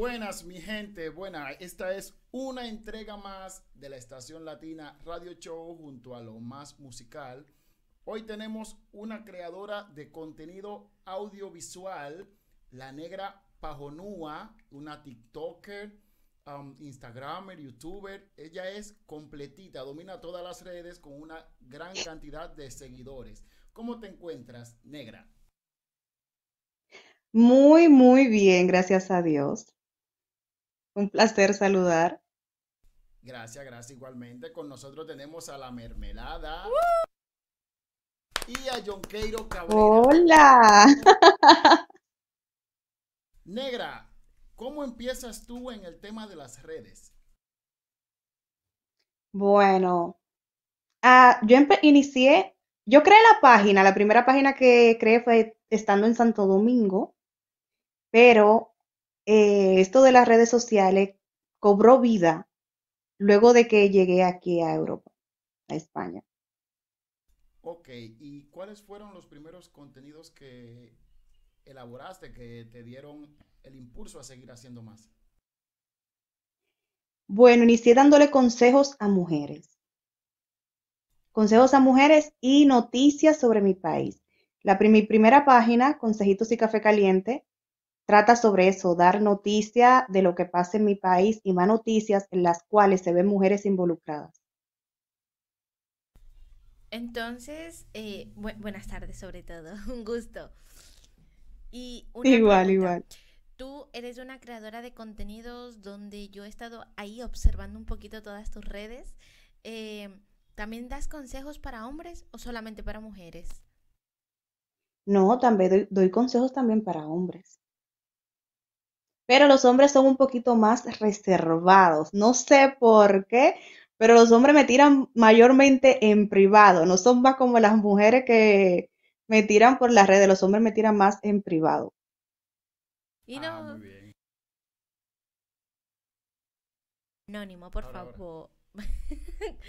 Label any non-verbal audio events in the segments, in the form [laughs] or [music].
Buenas, mi gente. Buena, esta es una entrega más de la Estación Latina Radio Show junto a lo más musical. Hoy tenemos una creadora de contenido audiovisual, la negra Pajonúa, una TikToker, um, Instagramer, YouTuber. Ella es completita, domina todas las redes con una gran cantidad de seguidores. ¿Cómo te encuentras, negra? Muy, muy bien, gracias a Dios. Un placer saludar. Gracias, gracias igualmente. Con nosotros tenemos a la mermelada y a John Queiro Cabrera. Hola. [laughs] Negra, ¿cómo empiezas tú en el tema de las redes? Bueno, ah, yo inicié, yo creé la página, la primera página que creé fue estando en Santo Domingo, pero eh, esto de las redes sociales cobró vida luego de que llegué aquí a Europa, a España. Ok, ¿y cuáles fueron los primeros contenidos que elaboraste que te dieron el impulso a seguir haciendo más? Bueno, inicié dándole consejos a mujeres. Consejos a mujeres y noticias sobre mi país. La mi primera página, Consejitos y Café Caliente, trata sobre eso, dar noticia de lo que pasa en mi país y más noticias en las cuales se ven mujeres involucradas. Entonces, eh, buenas tardes sobre todo, [laughs] un gusto. Y igual, igual. Tú eres una creadora de contenidos donde yo he estado ahí observando un poquito todas tus redes. Eh, ¿También das consejos para hombres o solamente para mujeres? No, también doy consejos también para hombres pero los hombres son un poquito más reservados. No sé por qué, pero los hombres me tiran mayormente en privado, no son más como las mujeres que me tiran por las redes, los hombres me tiran más en privado. Y no... Ah, muy bien. Anónimo, por favor. [laughs]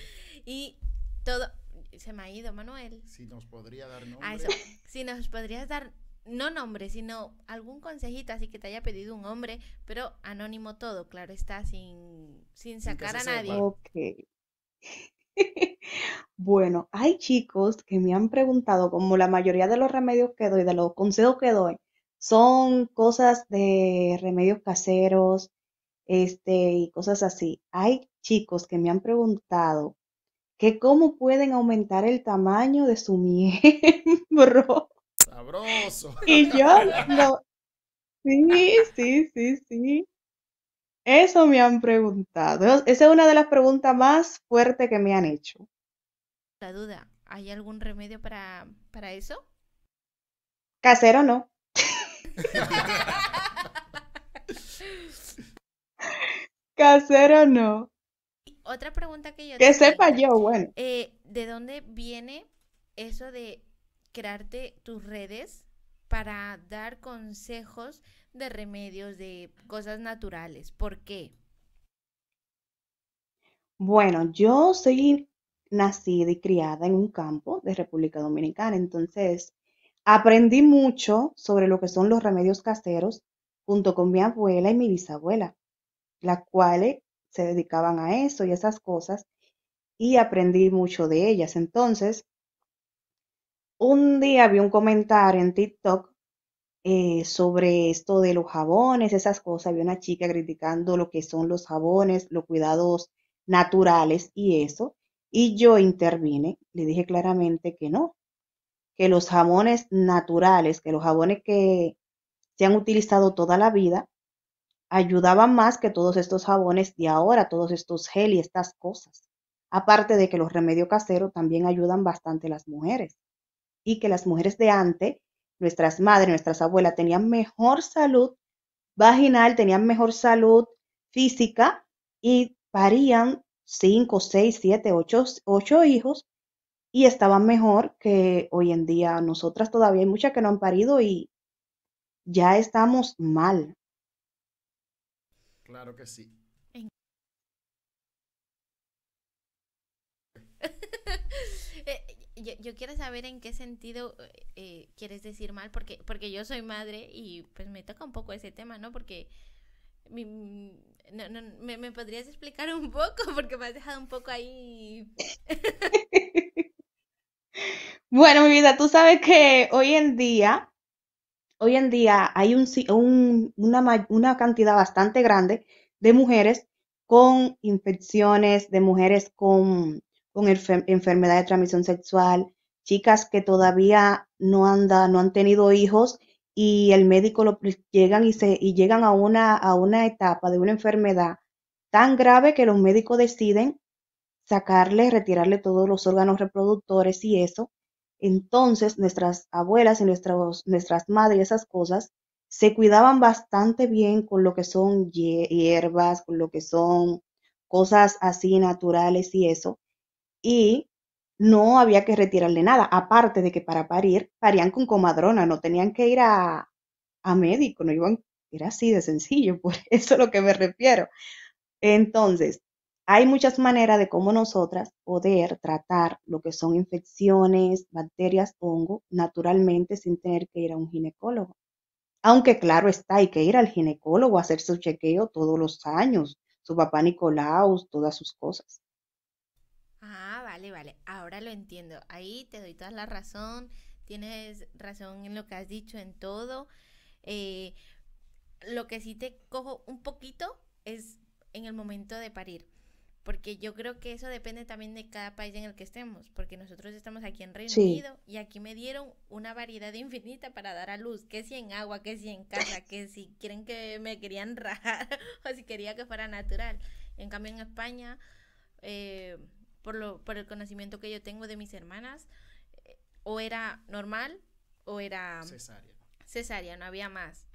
y todo... Se me ha ido, Manuel. Si nos podría dar nombre. Ah, eso. Si nos podrías dar no nombre, sino algún consejito así que te haya pedido un hombre, pero anónimo todo, claro está, sin, sin sacar a nadie. Ok. [laughs] bueno, hay chicos que me han preguntado, como la mayoría de los remedios que doy, de los consejos que doy, son cosas de remedios caseros, este, y cosas así. Hay chicos que me han preguntado que cómo pueden aumentar el tamaño de su miembro. Sabroso. [laughs] Y yo no. Sí, sí, sí, sí. Eso me han preguntado. Esa es una de las preguntas más fuertes que me han hecho. La duda, ¿hay algún remedio para, para eso? Casero no. [laughs] Casero no. Otra pregunta que yo... Que sepa yo, bueno. Eh, ¿De dónde viene eso de crearte tus redes para dar consejos de remedios, de cosas naturales. ¿Por qué? Bueno, yo soy nacida y criada en un campo de República Dominicana, entonces aprendí mucho sobre lo que son los remedios caseros junto con mi abuela y mi bisabuela, las cuales se dedicaban a eso y esas cosas, y aprendí mucho de ellas. Entonces, un día vi un comentario en TikTok eh, sobre esto de los jabones, esas cosas. Vi una chica criticando lo que son los jabones, los cuidados naturales y eso. Y yo intervine, le dije claramente que no, que los jabones naturales, que los jabones que se han utilizado toda la vida, ayudaban más que todos estos jabones de ahora, todos estos gel y estas cosas. Aparte de que los remedios caseros también ayudan bastante a las mujeres y que las mujeres de antes, nuestras madres, nuestras abuelas, tenían mejor salud vaginal, tenían mejor salud física y parían cinco, seis, siete, ocho, ocho hijos y estaban mejor que hoy en día. Nosotras todavía hay muchas que no han parido y ya estamos mal. Claro que sí. [laughs] yo, quiero saber en qué sentido eh, quieres decir mal, porque, porque yo soy madre y pues me toca un poco ese tema, ¿no? Porque ¿me, podrías explicar un poco? [laughs] Porque me has dejado un poco ahí. [laughs] bueno, mi vida, tú sabes que hoy en día, hoy en día hay un, una, una cantidad bastante grande de mujeres con infecciones, de mujeres con, con enfermedad de transmisión sexual, chicas que todavía no, anda, no han tenido hijos y el médico lo, llegan y, se, y llegan a una, a una etapa de una enfermedad tan grave que los médicos deciden sacarle, retirarle todos los órganos reproductores y eso. Entonces, nuestras abuelas y nuestras, nuestras madres, esas cosas, se cuidaban bastante bien con lo que son hierbas, con lo que son cosas así naturales y eso. Y no había que retirarle nada, aparte de que para parir, parían con comadrona, no tenían que ir a, a médico, no iban, era así de sencillo, [laughs] por eso es lo que me refiero. Entonces, hay muchas maneras de cómo nosotras poder tratar lo que son infecciones, bacterias, hongo, naturalmente sin tener que ir a un ginecólogo. Aunque claro está, hay que ir al ginecólogo a hacer su chequeo todos los años, su papá Nicolaus, todas sus cosas. Ah, vale, vale. Ahora lo entiendo. Ahí te doy toda la razón. Tienes razón en lo que has dicho, en todo. Eh, lo que sí te cojo un poquito es en el momento de parir. Porque yo creo que eso depende también de cada país en el que estemos. Porque nosotros estamos aquí en Reino Unido y aquí me dieron una variedad [laughs] infinita para dar a luz. Que si en agua, que si en casa, [laughs] que si quieren que me querían [laughs] rajar o si quería que fuera natural. En cambio en España... Eh, por, lo, por el conocimiento que yo tengo de mis hermanas, eh, o era normal o era cesárea. Cesárea, no había más.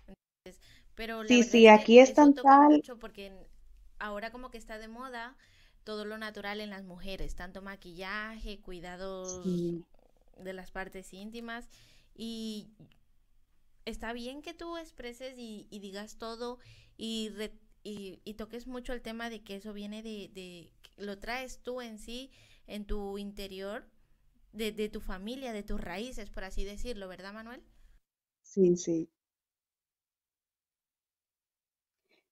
pero sí, sí, aquí es tan tal. porque ahora como que está de moda todo lo natural en las mujeres, tanto maquillaje, cuidados de las partes íntimas y está bien que tú expreses y, digas todo y, y, toques mucho el tema de que eso viene de, lo traes tú en sí, en tu interior, de, de tu familia, de tus raíces, por así decirlo, ¿verdad, Manuel? Sí, sí.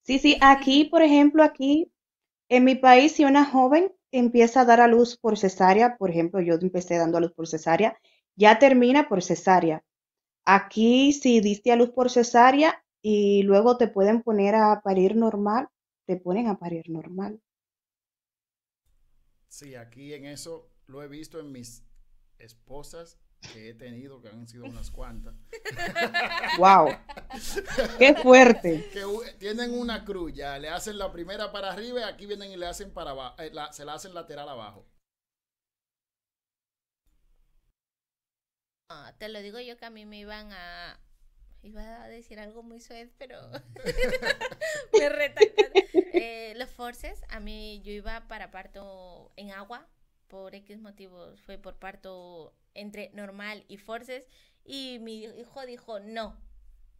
Sí, sí, aquí, por ejemplo, aquí en mi país, si una joven empieza a dar a luz por cesárea, por ejemplo, yo empecé dando a luz por cesárea, ya termina por cesárea. Aquí, si diste a luz por cesárea y luego te pueden poner a parir normal, te ponen a parir normal. Sí, aquí en eso lo he visto en mis esposas que he tenido, que han sido unas cuantas. [laughs] ¡Wow! ¡Qué fuerte! Que tienen una cruz, ya le hacen la primera para arriba y aquí vienen y le hacen para abajo, eh, se la hacen lateral abajo. Ah, te lo digo yo que a mí me iban a, iba a decir algo muy suave, pero [laughs] me retacan. Eh, los forces, a mí yo iba para parto en agua, por X motivos fue por parto entre normal y forces, y mi hijo dijo, no,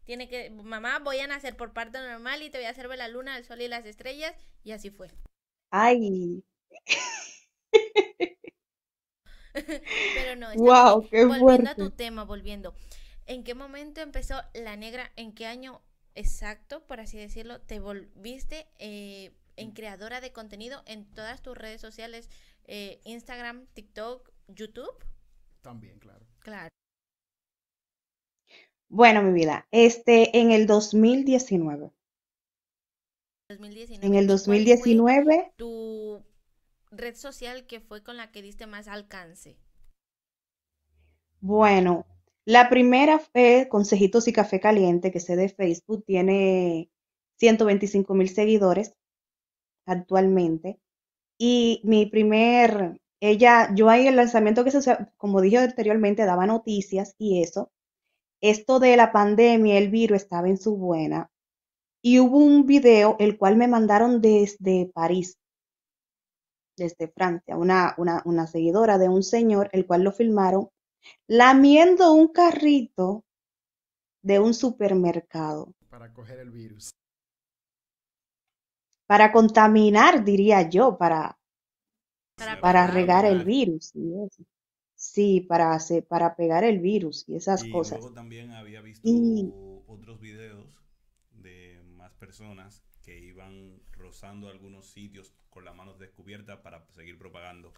tiene que, mamá, voy a nacer por parto normal y te voy a hacer ver la luna, el sol y las estrellas, y así fue. Ay. [laughs] Pero no, [laughs] wow, qué volviendo a tu tema, volviendo. ¿En qué momento empezó La Negra? ¿En qué año exacto, por así decirlo, te volviste eh, en creadora de contenido en todas tus redes sociales, eh, Instagram, TikTok, YouTube? También, claro. Claro. Bueno, mi vida, este, en el 2019. 2019. En el 2019. tu red social que fue con la que diste más alcance? Bueno, la primera fue Consejitos y Café Caliente, que se de Facebook, tiene 125 mil seguidores actualmente. Y mi primer, ella, yo ahí el lanzamiento que se, como dije anteriormente, daba noticias y eso. Esto de la pandemia, el virus estaba en su buena. Y hubo un video, el cual me mandaron desde París, desde Francia, una, una, una seguidora de un señor, el cual lo filmaron lamiendo un carrito de un supermercado. Para coger el virus. Para contaminar, diría yo, para, para, regar el virus. Sí, para, hacer, para pegar el virus y esas cosas. Luego también había visto otros videos de más personas que iban rozando algunos sitios con las manos descubiertas para seguir propagando.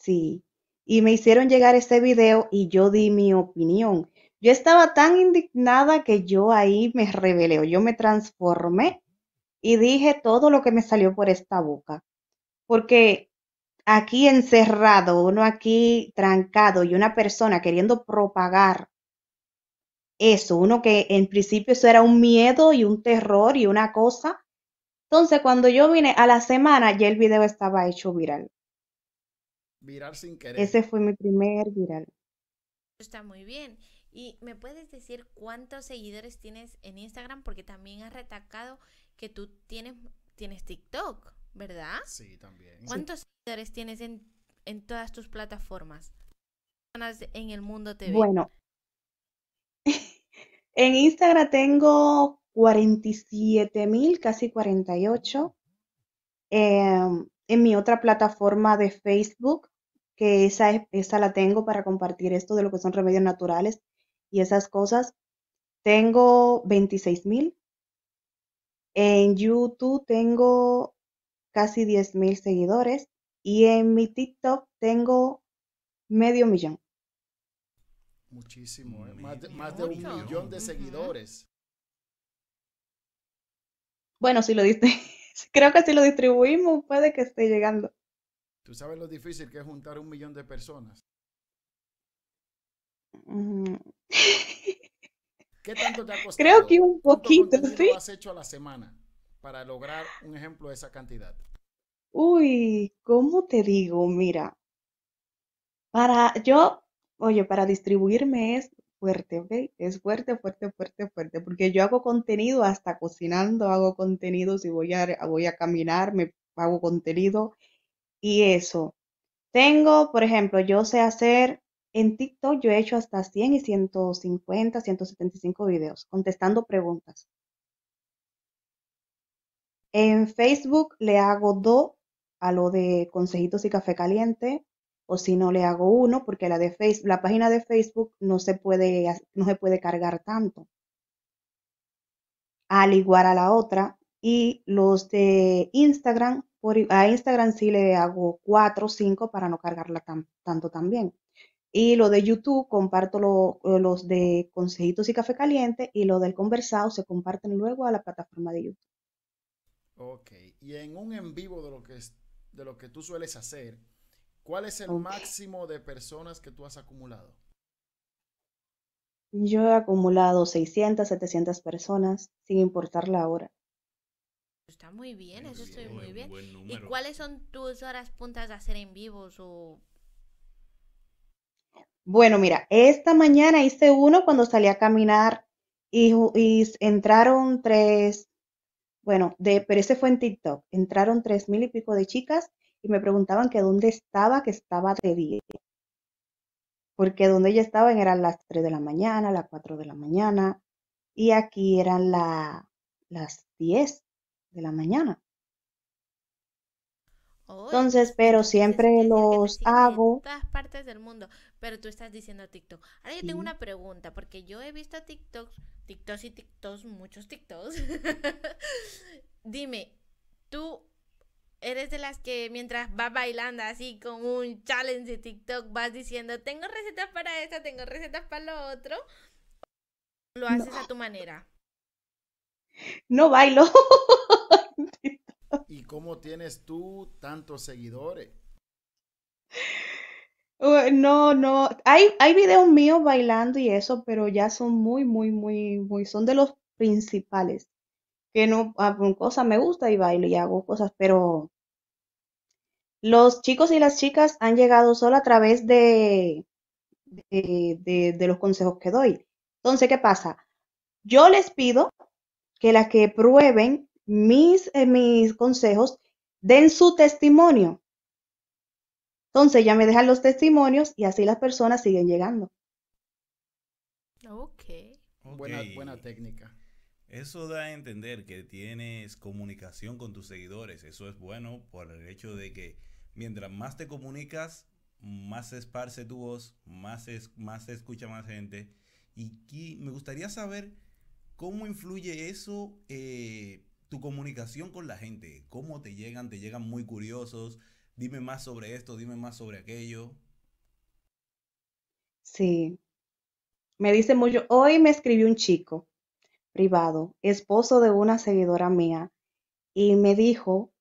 Sí, y me hicieron llegar ese video y yo di mi opinión. Yo estaba tan indignada que yo ahí me rebelé, yo me transformé y dije todo lo que me salió por esta boca. Porque aquí encerrado, uno aquí trancado y una persona queriendo propagar eso, uno que en principio eso era un miedo y un terror y una cosa. Entonces, cuando yo vine a la semana, ya el video estaba hecho viral. Viral sin querer. Ese fue mi primer viral. Está muy bien. ¿Y me puedes decir cuántos seguidores tienes en Instagram? Porque también has retacado que tú tienes, tienes TikTok, ¿verdad? Sí, también. ¿Cuántos seguidores tienes en, en todas tus plataformas? En el mundo TV. Bueno, [laughs] en Instagram tengo 47 mil, casi 48. Em, en mi otra plataforma de Facebook, que esa, esa la tengo para compartir esto de lo que son remedios naturales y esas cosas, tengo 26 mil. En YouTube tengo casi 10 mil seguidores y en mi TikTok tengo medio millón. Muchísimo, ¿eh? más, de, más, de, un millón de seguidores. Bueno, si lo diste, [laughs] creo que si lo distribuimos puede que esté llegando. ¿Tú sabes lo difícil que es juntar un millón de personas? Mm. ¿Qué tanto te ha [laughs] costado? Creo que un poquito, sí. has hecho a la semana para lograr un ejemplo de esa cantidad? Uy, ¿cómo te digo? Mira, para yo, oye, para distribuirme es fuerte, ¿ok? Es fuerte, fuerte, fuerte, fuerte, porque yo hago contenido hasta cocinando, hago contenido, si voy a, voy a caminar, me hago contenido y eso. Tengo, por ejemplo, yo sé hacer en TikTok, yo he hecho hasta 100 y 150, 175 videos contestando preguntas. En Facebook le hago dos a lo de consejitos y café caliente, o si no le hago uno, porque la de la página de Facebook no se puede, no se puede cargar tanto. Al igual a la otra. Y los de Instagram, por, a Instagram sí le hago cuatro o cinco para no cargarla tanto también. Y lo de YouTube comparto los de consejitos y café caliente y lo del conversado se comparten luego a la plataforma de YouTube. Ok, y en un en vivo de lo que, es, de lo que tú sueles hacer, ¿cuál es el máximo de personas que tú has acumulado? Yo he acumulado 600, 700 personas, sin importar la hora. Está muy bien, eso estoy muy bien. ¿Y cuáles son tus horas puntas de hacer en vivos o bueno, mira, esta mañana hice uno cuando salí a caminar y, entraron tres, bueno, de, pero ese fue en TikTok, entraron tres mil y pico de chicas y me preguntaban que dónde estaba, que estaba de día. Porque donde ellas estaban eran las 3 de la mañana, las 4 de la mañana, y aquí eran la, las 10 de la mañana. Entonces, pero siempre los hago. En todas partes del mundo, pero tú estás diciendo TikTok. Ahora yo tengo una pregunta, porque yo he visto TikToks, TikToks y TikToks, muchos TikToks. [laughs] Dime, tú eres de las que mientras vas bailando así con un challenge de TikTok vas diciendo, tengo recetas para esto, tengo recetas para lo otro. ¿Lo haces a tu manera? No bailo. [laughs] ¿Y cómo tienes tú tantos seguidores? No, no, hay, hay videos míos bailando y eso, pero ya son muy, muy, muy, muy, son de los principales. Que no, hago cosas me gusta y bailo y hago cosas, pero los chicos y las chicas han llegado solo a través de, de, de los consejos que doy. Entonces, ¿qué pasa? Yo les pido que las que prueben mis, eh, mis consejos, den su testimonio. Entonces ya me dejan los testimonios y así las personas siguen llegando. Ok. Buena, buena técnica. Eso da a entender que tienes comunicación con tus seguidores. Eso es bueno por el hecho de que mientras más te comunicas, más se esparce tu voz, más, es, más se escucha más gente. Y me gustaría saber ¿cómo influye eso eh, tu comunicación con la gente? ¿Cómo te llegan? ¿Te llegan muy curiosos? Dime más sobre esto, dime más sobre aquello. Sí. Me dice mucho, hoy me escribió un chico privado, esposo de una seguidora mía, y me dijo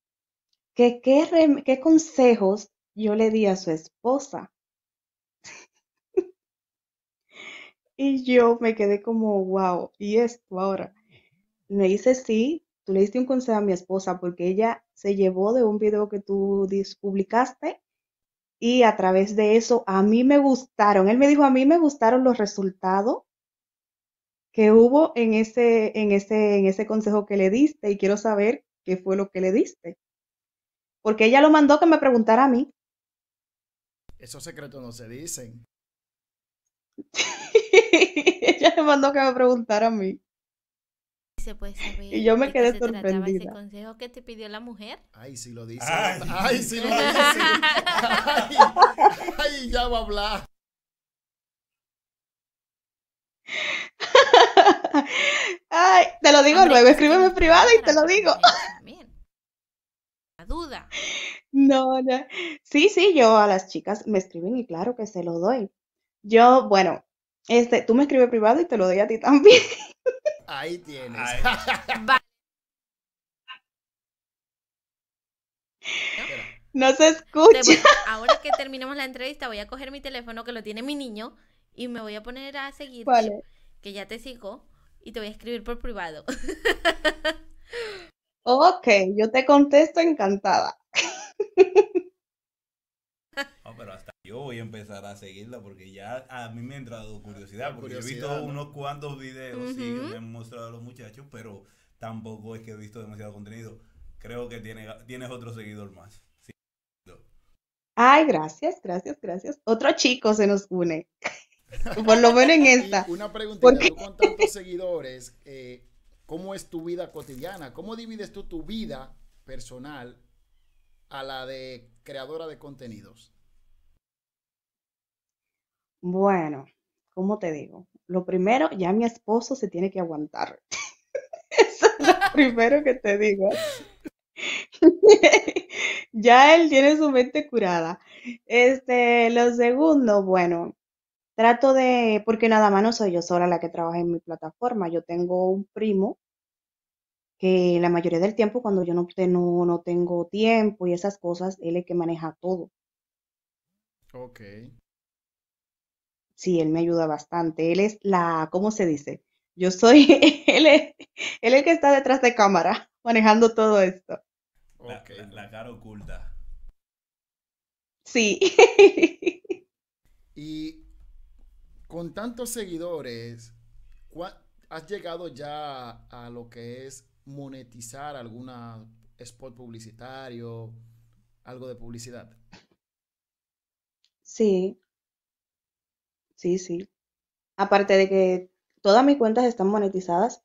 que qué, consejos yo le di a su esposa. [laughs] Y yo me quedé como, wow, ¿y esto ahora? Me dice, sí, tú le diste un consejo a mi esposa porque ella se llevó de un video que tú publicaste y a través de eso a mí me gustaron. Él me dijo, a mí me gustaron los resultados que hubo en ese, en ese, en ese consejo que le diste y quiero saber qué fue lo que le diste. Porque ella lo mandó que me preguntara a mí. Esos secretos no se dicen. [laughs] ella me mandó que me preguntara a mí. Se puede saber y yo me quedé sorprendida. ese consejo que te pidió la mujer? Ay, sí lo dice. Ay. Ay, sí lo dice. [laughs] Ay, ay, ya va a hablar. Ay, te lo digo Hombre, luego, es que escríbeme privado y te lo digo. [laughs] La duda. No, no. Sí, sí, yo a las chicas me escriben y claro que se lo doy. Yo, bueno, este, tú me escribes privado y te lo doy a ti también. [laughs] Ahí tienes. [laughs] No se escucha. voy- ahora que terminemos la entrevista, voy a coger mi teléfono que lo tiene mi niño y me voy a poner a seguirte, Vale. que ya te sigo, y te voy a escribir por privado. Ok, yo te contesto encantada. [laughs] Yo voy a empezar a seguirla porque ya a mí me ha entrado curiosidad. Porque yo he visto ¿no? unos cuantos videos sí, que Ujú. me han mostrado los muchachos, pero tampoco es que he visto demasiado contenido. Creo que tiene, tienes otro seguidor más. Sí. Ay, gracias, gracias, gracias. Otro chico se nos une. [laughs] Por lo menos en esta. Y una preguntita, Porque- tú con tantos seguidores, eh, ¿cómo es tu vida cotidiana? ¿Cómo divides tú tu vida personal a la de creadora de contenidos? Bueno, ¿cómo te digo? Lo primero, ya mi esposo se tiene que aguantar. [laughs] Eso es lo primero que te digo. [laughs] Ya él tiene su mente curada. Este, lo segundo, bueno, trato de, porque nada más no soy yo sola la que trabaja en mi plataforma. Yo tengo un primo que la mayoría del tiempo, cuando yo no, no tengo tiempo y esas cosas, él es el que maneja todo. Ok. Sí, él me ayuda bastante. Él es la, ¿cómo se dice? Yo soy, [laughs] él es, él es el que está detrás de cámara manejando todo esto. La, Ok. la- la cara oculta. Sí. [laughs] Y con tantos seguidores, ¿cuá- ¿has llegado ya a lo que es monetizar alguna spot publicitario, algo de publicidad? Sí, sí, sí. Aparte de que todas mis cuentas están monetizadas,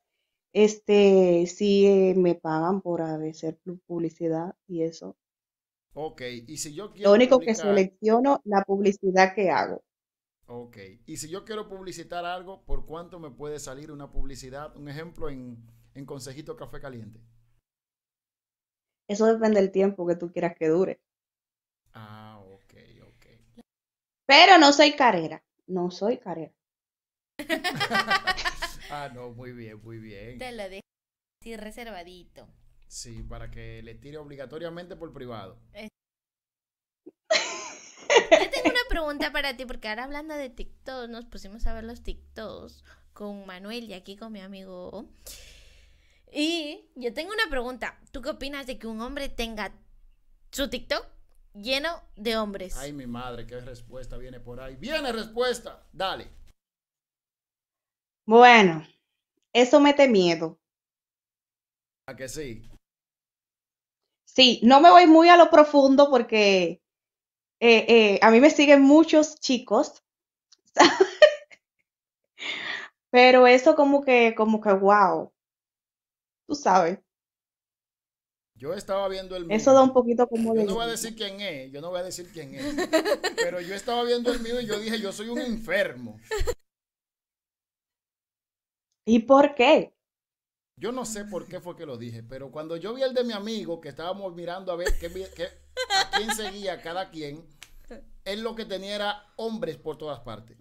este, sí eh, me pagan por hacer pu- publicidad y eso. Ok, y si yo Lo quiero único que selecciono, la publicidad que hago. ok, y si yo quiero publicitar algo, ¿por cuánto me puede salir una publicidad? Un ejemplo en, en Consejito Café Caliente. Eso depende del tiempo que tú quieras que dure. Ah, ok, ok. Pero no soy carera, no soy carera. [laughs] ah, no, muy bien, muy bien. Te lo dejo así reservadito. Sí, para que le tire obligatoriamente por privado. Yo tengo una pregunta para ti, porque ahora hablando de TikTok, nos pusimos a ver los TikToks con Manuel y aquí con mi amigo. Y yo tengo una pregunta. ¿Tú qué opinas de que un hombre tenga su TikTok lleno de hombres? Ay, mi madre, qué respuesta viene por ahí. Viene respuesta, dale. Bueno, eso mete miedo. A que sí. Sí, no me voy muy a lo profundo porque eh, eh, a mí me siguen muchos chicos, [laughs] pero eso como que, como que, wow, tú sabes, Yo estaba viendo el mío. eso da un poquito como Yo no voy a decir quién es, yo no voy a decir quién es. Pero yo estaba viendo el mío y yo dije, yo soy un enfermo. ¿Y por qué? Yo no sé por qué fue que lo dije, pero cuando yo vi el de mi amigo, que estábamos mirando a ver qué- a quién seguía cada quien, él lo que tenía era hombres por todas partes.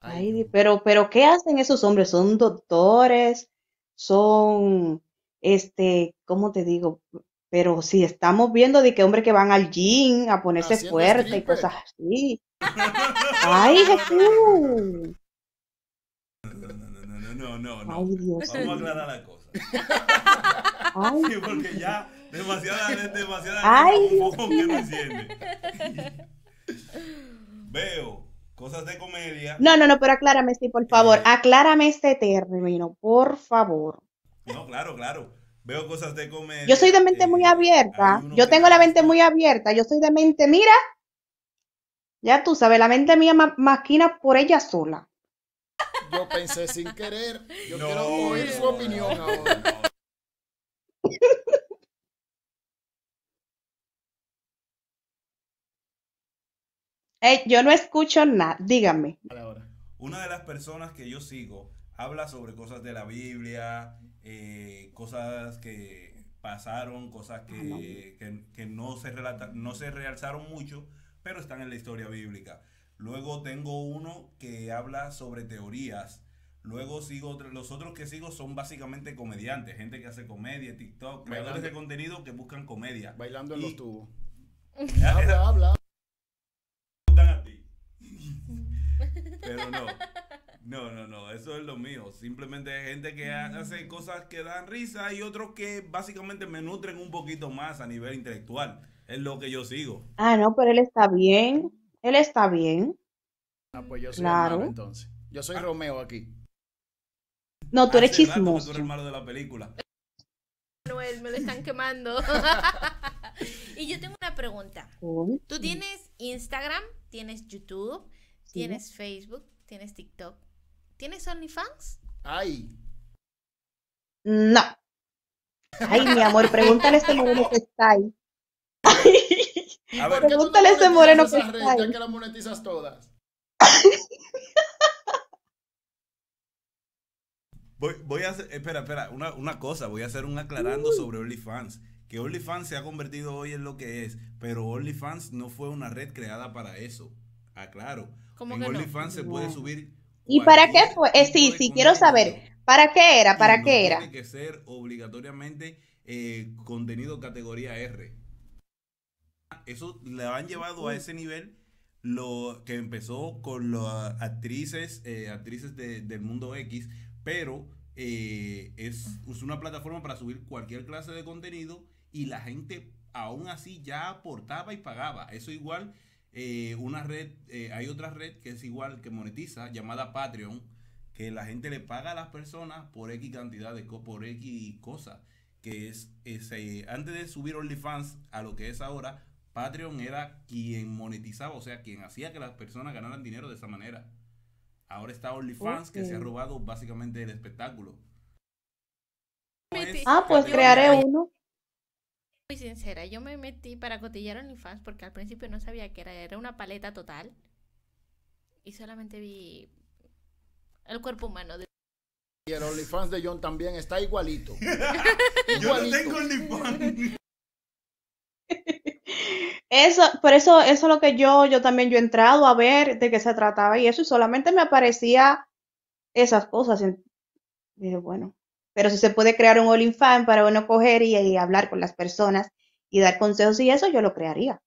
Ay, pero, pero ¿qué hacen esos hombres? ¿Son doctores? ¿Son, este, cómo te digo? Pero si estamos viendo de que hombres que van al gym a ponerse Haciendo fuerte y cosas así. [laughs] Ay, Jesús. No, no, no, no, no, no. Ay, Dios Vamos a mío. aclarar la cosa. Ay, Sí, porque ya demasiada demasiada Ay, que no. Veo cosas de comedia. no, no, no, pero aclárame, sí, por favor. Eh. Aclárame este término, por favor. No, claro, claro. Veo cosas de comedia. Yo soy de mente muy eh, abierta. Yo tengo la mente muy abierta. Yo soy de mente, mira, ya tú sabes, la mente mía ma- maquina por ella sola. Yo pensé sin querer. Yo No, quiero oír su opinión no, ahora. No. Ey, yo no escucho nada, dígame. Una de las personas que yo sigo habla sobre cosas de la Biblia, eh, cosas que pasaron, cosas que, que- que no, se relata- no se realzaron mucho, pero están en la historia bíblica. Luego tengo uno que habla sobre teorías. Luego sigo otro- los otros que sigo son básicamente comediantes, gente que hace comedia, TikTok, creadores de contenido que buscan comedia. Bailando en Y- los tubos. Habla, habla. Pero no. No, no, no, eso es lo mío. Simplemente hay gente que ha- hace cosas que dan risa y otros que básicamente me nutren un poquito más a nivel intelectual. Es lo que yo sigo. Ah, no, pero él está bien. Él está bien. Ah, pues yo soy Claro. el malo entonces. Yo soy Romeo aquí. No, tú eres chismoso. Tú eres el malo de la película. Manuel, me lo están [laughs] quemando. [laughs] y yo tengo una pregunta. Tú tienes Instagram, tienes YouTube, sí. tienes Facebook, tienes TikTok, tienes OnlyFans. Ay, No. Ay, mi amor, pregúntale a ese moreno que está ahí. A ver, ¿por qué tú no Pregúntale a monetizas moreno que está ya ahí. que la monetizas todas? voy, voy a hacer, espera, espera, una, una cosa, voy a hacer un aclarando sobre OnlyFans. Que OnlyFans se ha convertido hoy en lo que es, pero OnlyFans no fue una red creada para eso. Aclaro. ¿Cómo en que no? OnlyFans se puede subir. ¿Y para qué fue? Eh, sí, de sí, quiero saber. ¿Para qué era? ¿Para no qué era? Tiene que ser obligatoriamente eh, contenido categoría R. Eso le han llevado a ese nivel lo que empezó con las actrices, eh, actrices de- del mundo X, pero eh, es, es una plataforma para subir cualquier clase de contenido y la gente aún así ya aportaba y pagaba. Eso igual, eh, una red, eh, hay otra red que es igual que monetiza, llamada Patreon, que la gente le paga a las personas por X cantidad de por X cosas. Que es, es, eh, antes de subir OnlyFans a lo que es ahora, Patreon era quien monetizaba, o sea, quien hacía que las personas ganaran dinero de esa manera. Ahora está OnlyFans que se ha robado básicamente el espectáculo. No Metí- es Ah, pues crearé uno. Muy sincera, yo me metí para cotillar OnlyFans porque al principio no sabía que era, era una paleta total. Y solamente vi el cuerpo humano. de- Y el OnlyFans de John también está igualito. [laughs] Yo no tengo OnlyFans. Eso, por eso, eso es lo que yo, yo también yo he entrado a ver de qué se trataba y eso, y solamente me aparecía esas cosas. y dije, bueno, pero si se puede crear un OnlyFans para uno coger y, y hablar con las personas y dar consejos y eso, yo lo crearía.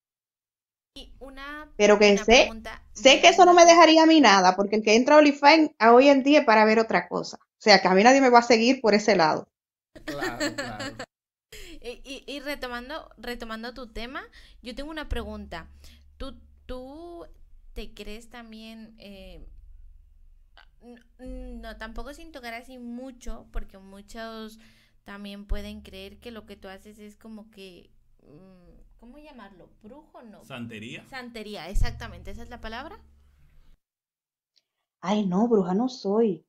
Y una, Pero que una sé, pregunta sé que eso no me dejaría a mí nada, porque el que entra a OnlyFans a hoy en día es para ver otra cosa. O sea, que a mí nadie me va a seguir por ese lado. Claro, claro. [laughs] Y, y- y retomando, retomando tu tema, yo tengo una pregunta. ¿Tú, tú te crees también, eh, no, tampoco sin tocar así mucho, porque muchos también pueden creer que lo que tú haces es como que, mm, ¿cómo llamarlo? ¿Brujo? No. ¿Santería? Santería, exactamente, esa es la palabra. Ay, no, bruja no soy.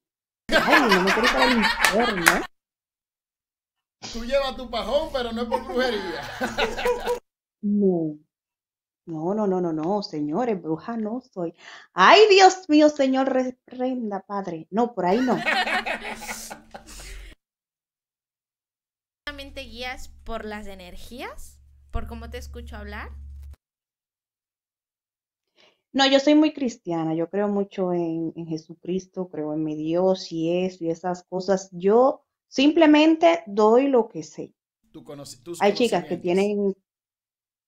Ay, no me quiero ir para el infierno. Tú llevas tu pajón, pero no es por brujería. [laughs] No. No, no, no, no, no, señores, bruja no soy. Ay, Dios mío, señor, reprenda, padre. No, por ahí no. ¿Solamente guías por las energías? ¿Por cómo te escucho hablar? No, yo soy muy cristiana, yo creo mucho en, en Jesucristo, creo en mi Dios y eso y esas cosas. Yo simplemente doy lo que sé. Tú conoces, tus Hay chicas que tienen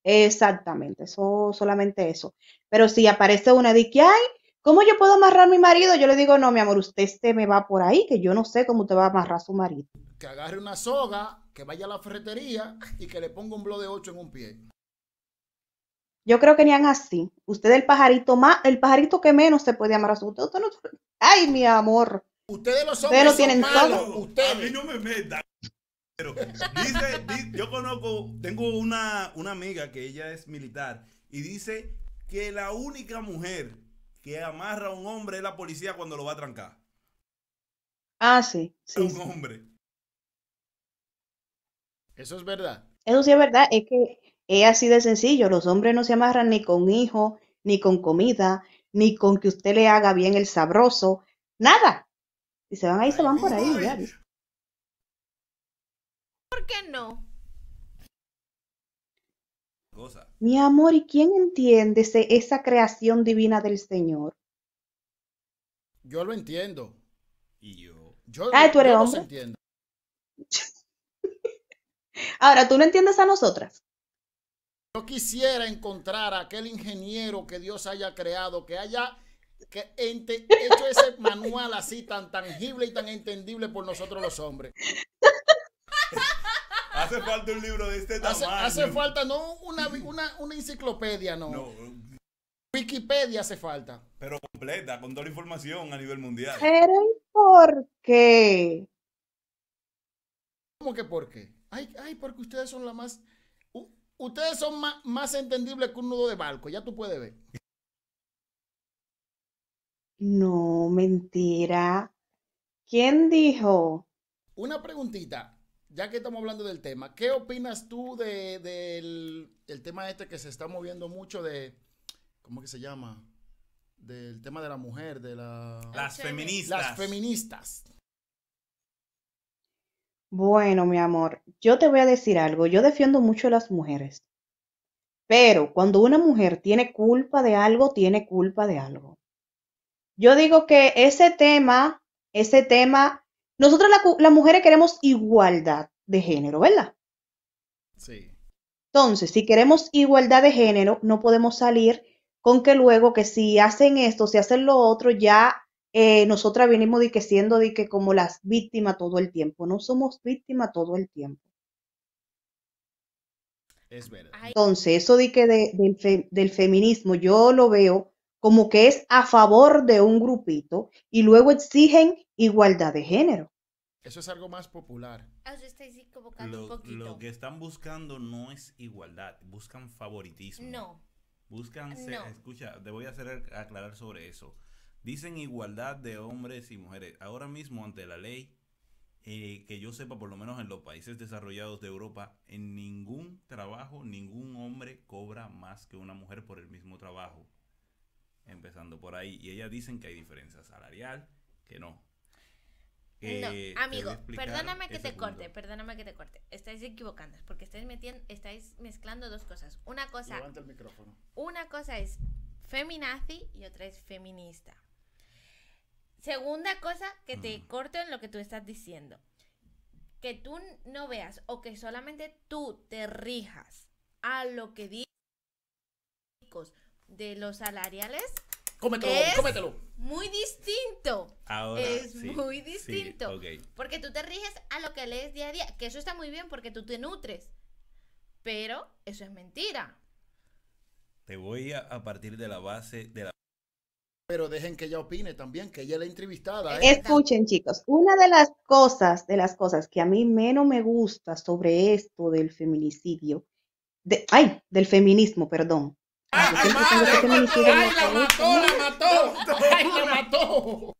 exactamente, eso, solamente eso. Pero si aparece una de que, ay, ¿cómo yo puedo amarrar a mi marido? Yo le digo, no, mi amor, usted se me va por ahí, que yo no sé cómo usted va a amarrar a su marido. Que agarre una soga, que vaya a la ferretería y que le ponga un bloque de 8 en un pie. Yo creo que ni han así. Usted es el pajarito más, el pajarito que menos se puede amarrar a su usted, usted no- Ay, mi amor. Ustedes los Ustedes hombres lo tienen son malos. todo. A mí Ustedes. no me metan. Pero dice, di- yo conozco, tengo una, una amiga que ella es militar y dice que la única mujer que amarra a un hombre es la policía cuando lo va a trancar. Ah, sí, sí, un sí. hombre. Eso es verdad. Eso sí es verdad, es que es así de sencillo. Los hombres no se amarran ni con hijos, ni con comida, ni con que usted le haga bien el sabroso, nada. Si se van ahí, se van por ahí, ya. ¿Por qué no? Cosa. Mi amor, ¿y quién entiende ese- esa creación divina del Señor? Yo lo entiendo. Y yo. Yo, Ah, ¿tú eres yo hombre? entiendo. [laughs] Ahora, ¿tú no entiendes a nosotras? Yo quisiera encontrar a aquel ingeniero que Dios haya creado, que haya que ente- hecho ese manual así tan tangible y tan entendible por nosotros los hombres. [laughs] Hace falta un libro de este Hace, tamaño. hace falta no una, una, una enciclopedia, no. No, Wikipedia hace falta. pero completa, con toda la información a nivel mundial. Pero ¿y por qué? ¿Cómo que por qué? Ay, ay, porque ustedes son la más. u- ustedes son más, más entendibles que un nudo de barco, ya tú puedes ver. No, mentira. ¿Quién dijo? Una preguntita, ya que estamos hablando del tema, ¿qué opinas tú de, del el tema este que se está moviendo mucho de, ¿cómo que se llama? Del tema de la mujer, de la, Las Las feministas. las feministas. Bueno, mi amor, yo te voy a decir algo. Yo defiendo mucho a las mujeres. Pero cuando una mujer tiene culpa de algo, tiene culpa de algo. Yo digo que ese tema, ese tema, la cu- las mujeres queremos igualdad de género, ¿verdad? Sí. Entonces, si queremos igualdad de género, no podemos salir con que luego que si hacen esto, si hacen lo otro, ya eh, nosotras venimos de que siendo de que como las víctimas todo el tiempo. No somos víctimas todo el tiempo. Es verdad. Entonces, eso de que de- del, fe- del feminismo yo lo veo como que es a favor de un grupito y luego exigen igualdad de género. Eso es algo más popular. un Lo, poquito. lo que están buscando no es igualdad, buscan favoritismo. No. Buscan, ser- No. escucha, te voy a hacer aclarar sobre eso. Dicen igualdad de hombres y mujeres. Ahora mismo, ante la ley, eh, que yo sepa, por lo menos en los países desarrollados de Europa, en ningún trabajo, ningún hombre cobra más que una mujer por el mismo trabajo. Empezando por ahí. Y ellas dicen que hay diferencia salarial, que no. Eh, no, voy amigo, perdóname que te corte, perdóname que te corte. Estáis equivocando, porque estáis metiendo, estáis mezclando dos cosas. Una cosa, Levanta el micrófono. una cosa es feminazi y otra es feminista. Segunda cosa que te Mm. corto en lo que tú estás diciendo. Que tú no veas o que solamente tú te rijas a lo que dicen de los salariales Cómetelo, Es- cómetelo. muy distinto. Ahora, es sí, muy sí, distinto. ok. Porque tú te riges a lo que lees día a día, que eso está muy bien porque tú te nutres. Pero eso es mentira. Te voy a, a partir de la base de la Pero dejen que ella opine también, que ella es la entrevistada. ¿eh? Es- Escuchen, chicos, una de las cosas, de las cosas que a mí menos me gusta sobre esto del feminicidio, de, ay, del feminismo, perdón. ¡Ay, en ¡Ay, la mató, la mató! ¡Ay, la mató!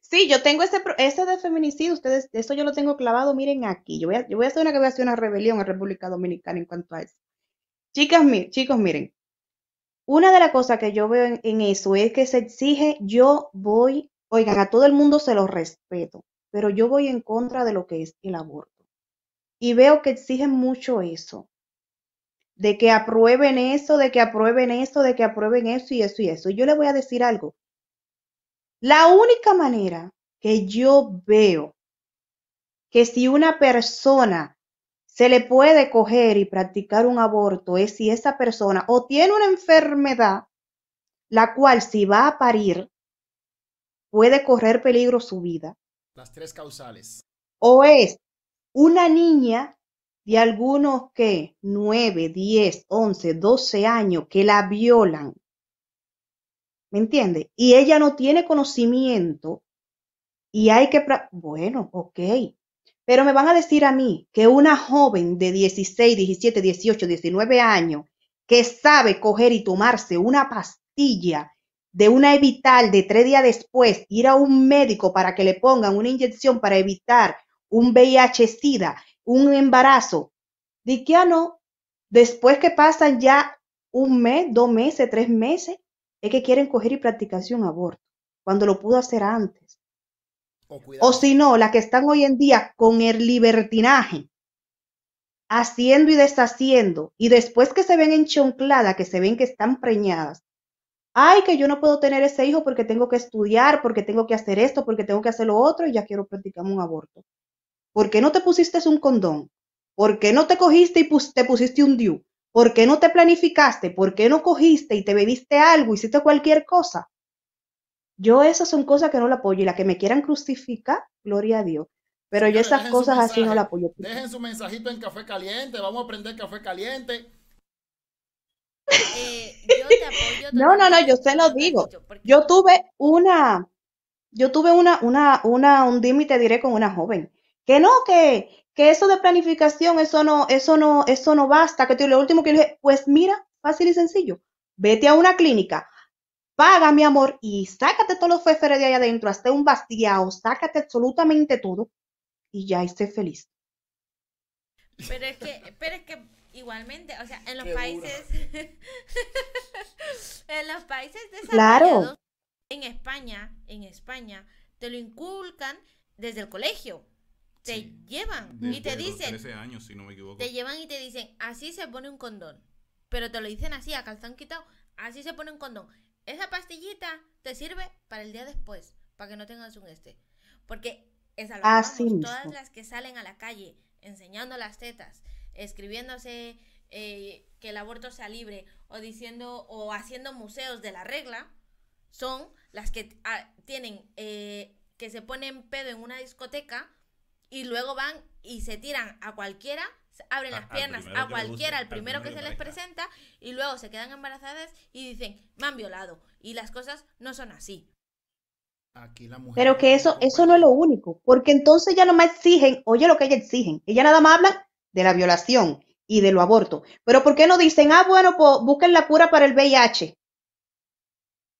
Sí, yo tengo ese, ese de feminicidio, ustedes, eso yo lo tengo clavado, miren aquí. Yo voy a, yo voy a hacer una que voy a hacer una rebelión en República Dominicana en cuanto a eso. Chicas, chicos, miren, una de las cosas que yo veo en, eso es que se exige, yo voy, oigan, a todo el mundo se lo respeto, pero yo voy en contra de lo que es el aborto. Y veo que exigen mucho eso, de que aprueben eso, de que aprueben eso, de que aprueben eso y eso y eso. Y yo le voy a decir algo. La única manera que yo veo que si una persona se le puede coger y practicar un aborto es si esa persona o tiene una enfermedad, la cual si va a parir, puede correr peligro su vida. Las tres causales. O es una niña de algunos que 9, 10, 11, 12 años que la violan. ¿Me entiende? Y ella no tiene conocimiento y hay que... Bueno, ok, pero me van a decir a mí que una joven de 16, 17, 18, 19 años que sabe coger y tomarse una pastilla de una evital de tres días después, ir a un médico para que le pongan una inyección para evitar un VIH-Sida, un embarazo, di que ah, no, después que pasan ya un mes, dos meses, tres meses, es que quieren coger y practicarse un aborto, cuando lo pudo hacer antes. O, si no, las que están hoy en día con el libertinaje, haciendo y deshaciendo, y después que se ven enchoncladas, que se ven que están preñadas, ay, que yo no puedo tener ese hijo porque tengo que estudiar, porque tengo que hacer esto, porque tengo que hacer lo otro, y ya quiero practicar un aborto. ¿Por qué no te pusiste un condón? ¿Por qué no te cogiste y te pusiste un DIU? ¿Por qué no te planificaste? ¿Por qué no cogiste y te bebiste algo, hiciste cualquier cosa? Yo esas son cosas que no la apoyo y la que me quieran crucificar, gloria a Dios. Pero yo esas cosas así no la apoyo. Dejen su mensajito en café caliente, vamos a aprender café caliente. Eh, yo te apoyo [laughs] no, no, no, yo se lo digo. Yo tuve una, yo tuve una, una, una, un dime te diré con una joven. Que no, que, que eso de planificación, eso no, eso no, eso no basta. Que lo último que le dije, pues mira, fácil y sencillo. Vete a una clínica, paga, mi amor, y sácate todos los feferes de ahí adentro, hasta un bastiado, sácate absolutamente todo y ya esté feliz. Pero es que, pero es que igualmente, o sea, en los países, [laughs] en los países desarrollados, en España, en España, te lo inculcan desde el colegio. Te llevan y te dicen, te llevan y te dicen, así se pone un condón. Pero te lo dicen así, a calzón quitado, así se pone un condón esa pastillita te sirve para el día después, para que no tengas un este. Porque es a lo que vamos, todas las que salen a la calle enseñando las tetas, escribiéndose eh, que el aborto sea libre o diciendo o haciendo museos de la regla, son las que ah, tienen eh, que se ponen pedo en una discoteca y luego van y se tiran a cualquiera abren las piernas a cualquiera, al primero, que, se les presenta, y luego se quedan embarazadas y dicen, me han violado. Y las cosas no son así. Pero que eso, eso no es lo único, porque entonces ya no me exigen, oye lo que ellas exigen, ella nada más habla de la violación y de lo aborto. Pero ¿por qué no dicen, ah, bueno, pues busquen la cura para el VIH?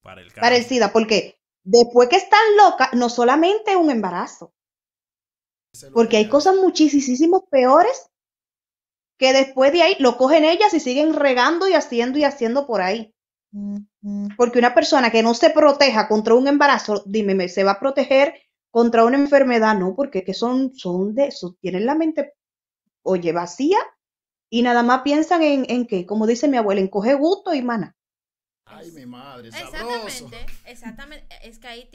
Para el, para el SIDA, porque después que están locas, no solamente un embarazo, porque hay cosas muchísimo peores que después de ahí lo cogen ellas y siguen regando y haciendo y haciendo por ahí. Porque una persona que no se proteja contra un embarazo, dime, ¿se va a proteger contra una enfermedad? No, porque que son, son de eso, tienen la mente, oye, vacía y nada más piensan en, en qué, como dice mi abuela, en coger gusto y mana. Ay, mi madre, Exactamente, exactamente. Es que ahí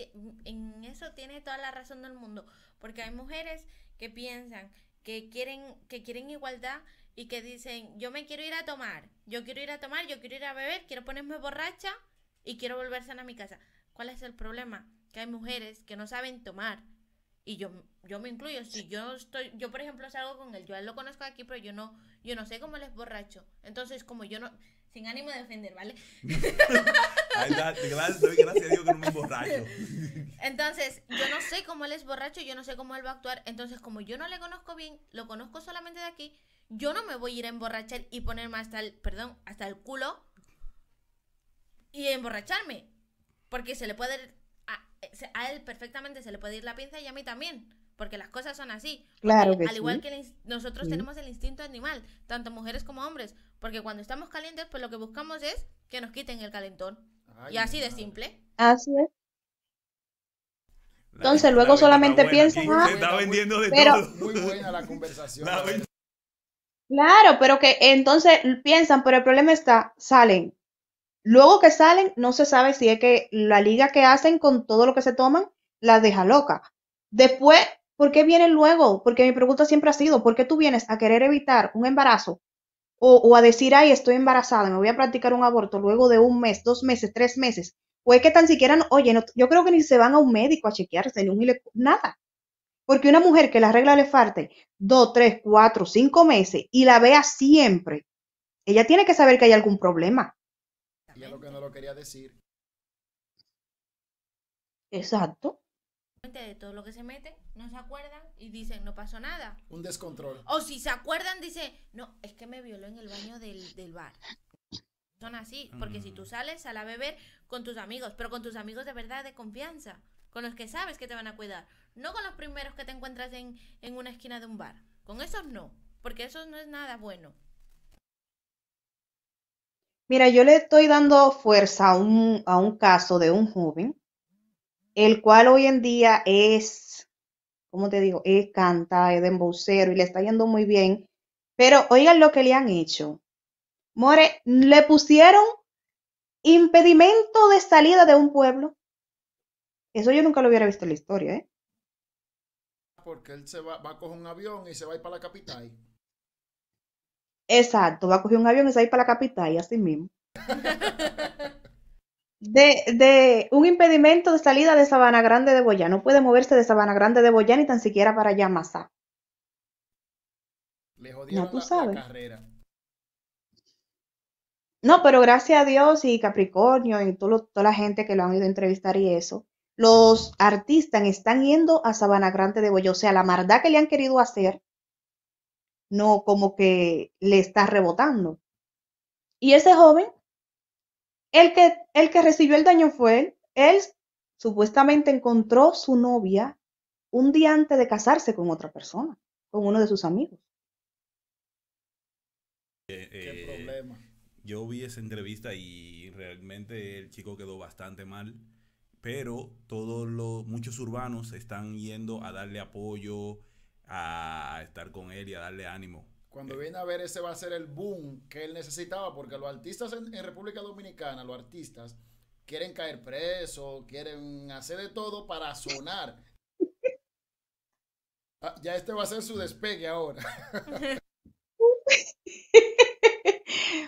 en eso tiene toda la razón del mundo. Porque hay mujeres que piensan que quieren, que quieren igualdad y que dicen, yo me quiero ir a tomar, yo quiero ir a tomar, yo quiero ir a beber, quiero ponerme borracha y quiero volver sana a mi casa. ¿Cuál es el problema? Que hay mujeres que no saben tomar. Y yo, yo me incluyo, si yo estoy, yo por ejemplo salgo con él, yo lo conozco aquí, pero yo no, yo no sé cómo él es borracho. Entonces, como yo no, sin ánimo de ofender, ¿vale? [laughs] gracias, a Dios que no me borracho. [laughs] Entonces, yo no sé cómo él es borracho, yo no sé cómo él va a actuar. Entonces, como yo no le conozco bien, lo conozco solamente de aquí, yo no me voy a ir a emborrachar y ponerme hasta el, perdón, hasta el culo y emborracharme. Porque se le puede, a, él perfectamente se le puede ir la pinza y a mí también. Porque las cosas son así. Claro que al igual sí. que el nosotros Sí. tenemos el instinto animal, tanto mujeres como hombres, porque cuando estamos calientes, pues lo que buscamos es que nos quiten el calentón. Ay, y así de simple. Así es. Entonces, la luego solamente piensan, ah, Se está vendiendo de pero- todo. Muy buena la conversación. [laughs] La Claro, pero que entonces piensan, pero el problema está, salen. Luego que salen, no se sabe si es que la liga que hacen con todo lo que se toman la deja loca. Después, ¿por qué vienen luego? Porque mi pregunta siempre ha sido, ¿por qué tú vienes a querer evitar un embarazo? O, o a decir, ay, estoy embarazada, me voy a practicar un aborto luego de un mes, dos meses, tres meses. O es que tan siquiera, no- oye, no- yo creo que ni se van a un médico a chequearse, ni un nada. Porque una mujer que la regla le falte dos, tres, cuatro, cinco meses y la vea siempre, ella tiene que saber que hay algún problema. Y es lo que no lo quería decir. Exacto. De todo lo que se mete, no se acuerdan y dicen, no pasó nada. Un descontrol. O si se acuerdan, dice, no, es que me violó en el baño del, del bar. Son así, porque si tú Mm. sales, sal a beber con tus amigos, pero con tus amigos de verdad, de confianza, con los que sabes que te van a cuidar. No con los primeros que te encuentras en, en una esquina de un bar. Con esos no, porque eso no es nada bueno. Mira, yo le estoy dando fuerza a un, a un caso de un joven, el cual hoy en día es, ¿cómo te digo? Es canta, es de embocero y le está yendo muy bien. Pero oigan lo que le han hecho. More, le pusieron impedimento de salida de un pueblo. Eso yo nunca lo hubiera visto en la historia, ¿eh? Porque él se va, va a coger un avión y se va a ir para la capital. Exacto, va a coger un avión y se va a ir para la capital y así mismo. [laughs] De, de un impedimento de salida de Sabana Grande de Boyá. No puede moverse de Sabana Grande de Boyá ni tan siquiera para Masá. Le jodieron tú la- la, sabes. carrera. No, pero gracias a Dios y Capricornio y todo lo- toda la gente que lo han ido a entrevistar y eso, los artistas están yendo a Sabana Grande de Boyá. O sea, la maldad que le han querido hacer, no como que le está rebotando. Y ese joven, el que, el que recibió el daño fue él. Él supuestamente encontró su novia un día antes de casarse con otra persona, con uno de sus amigos. Eh, Qué eh, problema. Yo vi esa entrevista y realmente el chico quedó bastante mal, pero todos los muchos urbanos están yendo a darle apoyo, a estar con él y a darle ánimo. Cuando viene a ver, ese va a ser el boom que él necesitaba, porque los artistas en, en República Dominicana, los artistas, quieren caer presos, quieren hacer de todo para sonar. [laughs] Ah, ya este va a ser su despegue ahora. [laughs]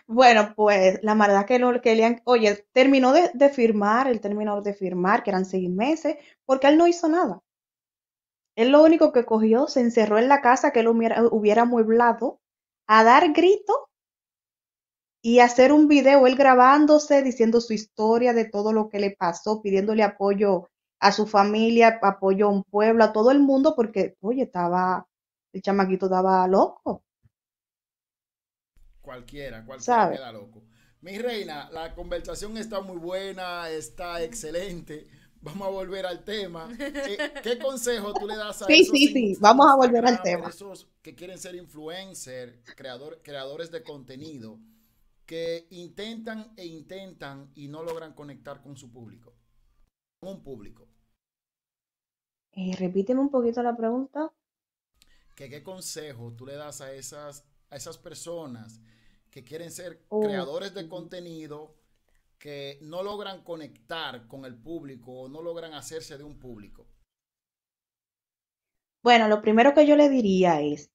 Bueno, pues la verdad que, lo, que oye, terminó de, de firmar, él terminó de firmar, que eran seis meses, porque él no hizo nada. Él lo único que cogió, se encerró en la casa que él hubiera, hubiera amueblado, a dar grito y hacer un video, él grabándose, diciendo su historia de todo lo que le pasó, pidiéndole apoyo a su familia, apoyo a un pueblo, a todo el mundo, porque, oye, estaba, el chamaquito estaba loco. Cualquiera, cualquiera ¿Sabe? queda loco. Mi reina, la conversación está muy buena, está excelente. Vamos a volver al tema. [laughs] ¿Qué, qué consejo tú le das a Sí, esos sí, sí, vamos a volver al tema. Esos que quieren ser influencer, creador, creadores de contenido, que intentan e intentan y no logran conectar con su público. Con un público. Eh, repíteme un poquito la pregunta. ¿Qué, qué consejo tú le das a esas, a esas personas que quieren ser Oh, creadores de contenido que no logran conectar con el público o no logran hacerse de un público? Bueno, lo primero que yo le diría es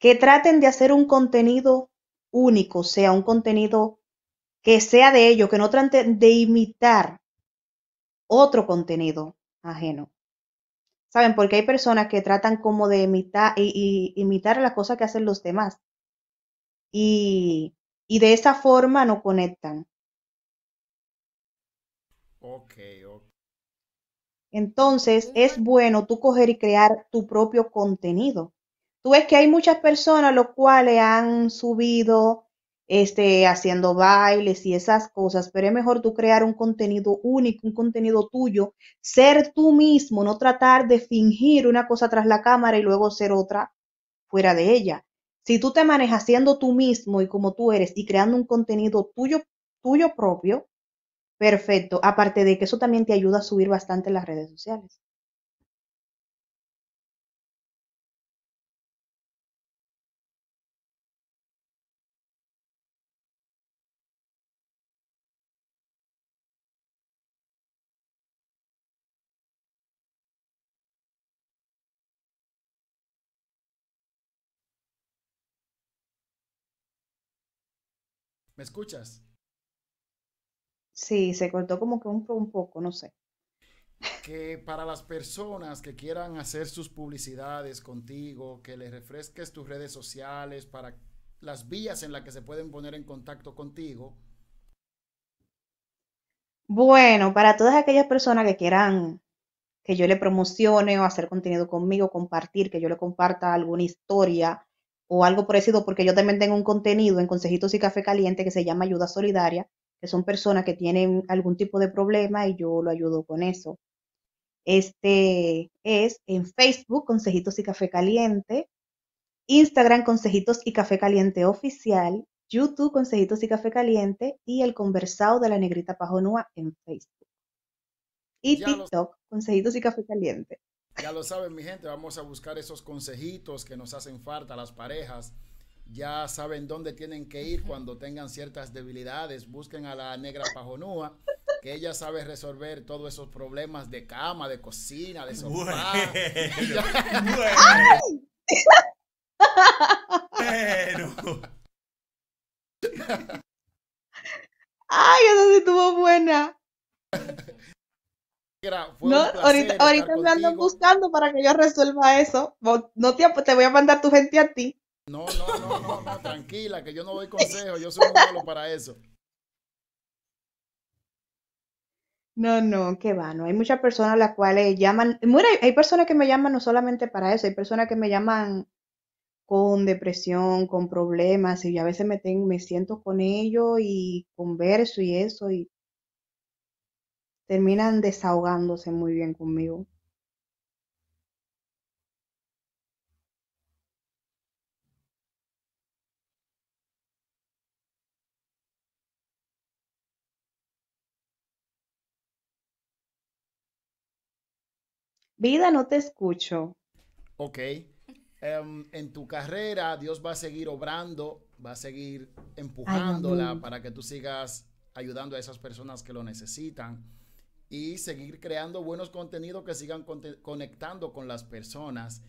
que traten de hacer un contenido único, sea, un contenido que sea de ellos, que no traten de imitar otro contenido ajeno. ¿Saben? Porque hay personas que tratan como de imitar, y- imitar las cosas que hacen los demás. Y, y de esa forma no conectan. Ok, ok. Entonces, es bueno tú coger y crear tu propio contenido. Tú ves que hay muchas personas los cuales han subido este, haciendo bailes y esas cosas, pero es mejor tú crear un contenido único, un contenido tuyo, ser tú mismo, no tratar de fingir una cosa tras la cámara y luego ser otra fuera de ella. Si tú te manejas siendo tú mismo y como tú eres y creando un contenido tuyo, tuyo propio, perfecto. Aparte de que eso también te ayuda a subir bastante las redes sociales. ¿Me escuchas? Sí, se cortó como que un, un poco, no sé. Que para las personas que quieran hacer sus publicidades contigo, que les refresques tus redes sociales, para las vías en las que se pueden poner en contacto contigo. Bueno, para todas aquellas personas que quieran que yo le promocione o hacer contenido conmigo, compartir, que yo le comparta alguna historia o algo parecido, porque yo también tengo un contenido en Consejitos y Café Caliente que se llama Ayuda Solidaria, que son personas que tienen algún tipo de problema y yo lo ayudo con eso. Este es en Facebook, Consejitos y Café Caliente, Instagram, Consejitos y Café Caliente Oficial, YouTube, Consejitos y Café Caliente y el Conversado de la Negrita Pajonúa en Facebook. Y TikTok, Consejitos y Café Caliente. Ya lo saben, mi gente, vamos a buscar esos consejitos que nos hacen falta a las parejas. Ya saben dónde tienen que ir cuando tengan ciertas debilidades. Busquen a la negra pajonúa, que ella sabe resolver todos esos problemas de cama, de cocina, de sofá. [laughs] [laughs] Ay, esa sí estuvo buena no, ahorita, ahorita me andan buscando para que yo resuelva eso. No te, te voy a mandar tu gente a ti. No, no, no, no, tranquila, que yo no doy consejo, yo soy muy malo para eso. No, no, qué va, no. Hay muchas personas a las cuales llaman, hay personas que me llaman no solamente para eso, hay personas que me llaman con depresión, con problemas, y yo a veces me, tengo, me siento con ellos y converso y eso, y terminan desahogándose muy bien conmigo. Vida, no te escucho. Ok. Em, en tu carrera, Dios va a seguir obrando, va a seguir empujándola para que tú sigas ayudando a esas personas que lo necesitan y seguir creando buenos contenidos que sigan conectando con las personas.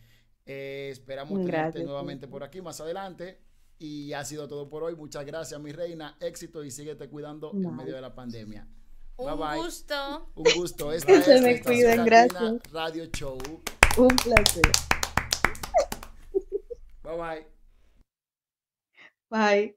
Eh, esperamos tenerte nuevamente por aquí más adelante. Y ha sido todo por hoy. Muchas gracias, mi reina. Éxito y síguete cuidando en medio de la pandemia. Un gusto. Un gusto. [laughs] Esta Se me cuiden, gracias. Radio Show. Un placer. Bye bye. Bye.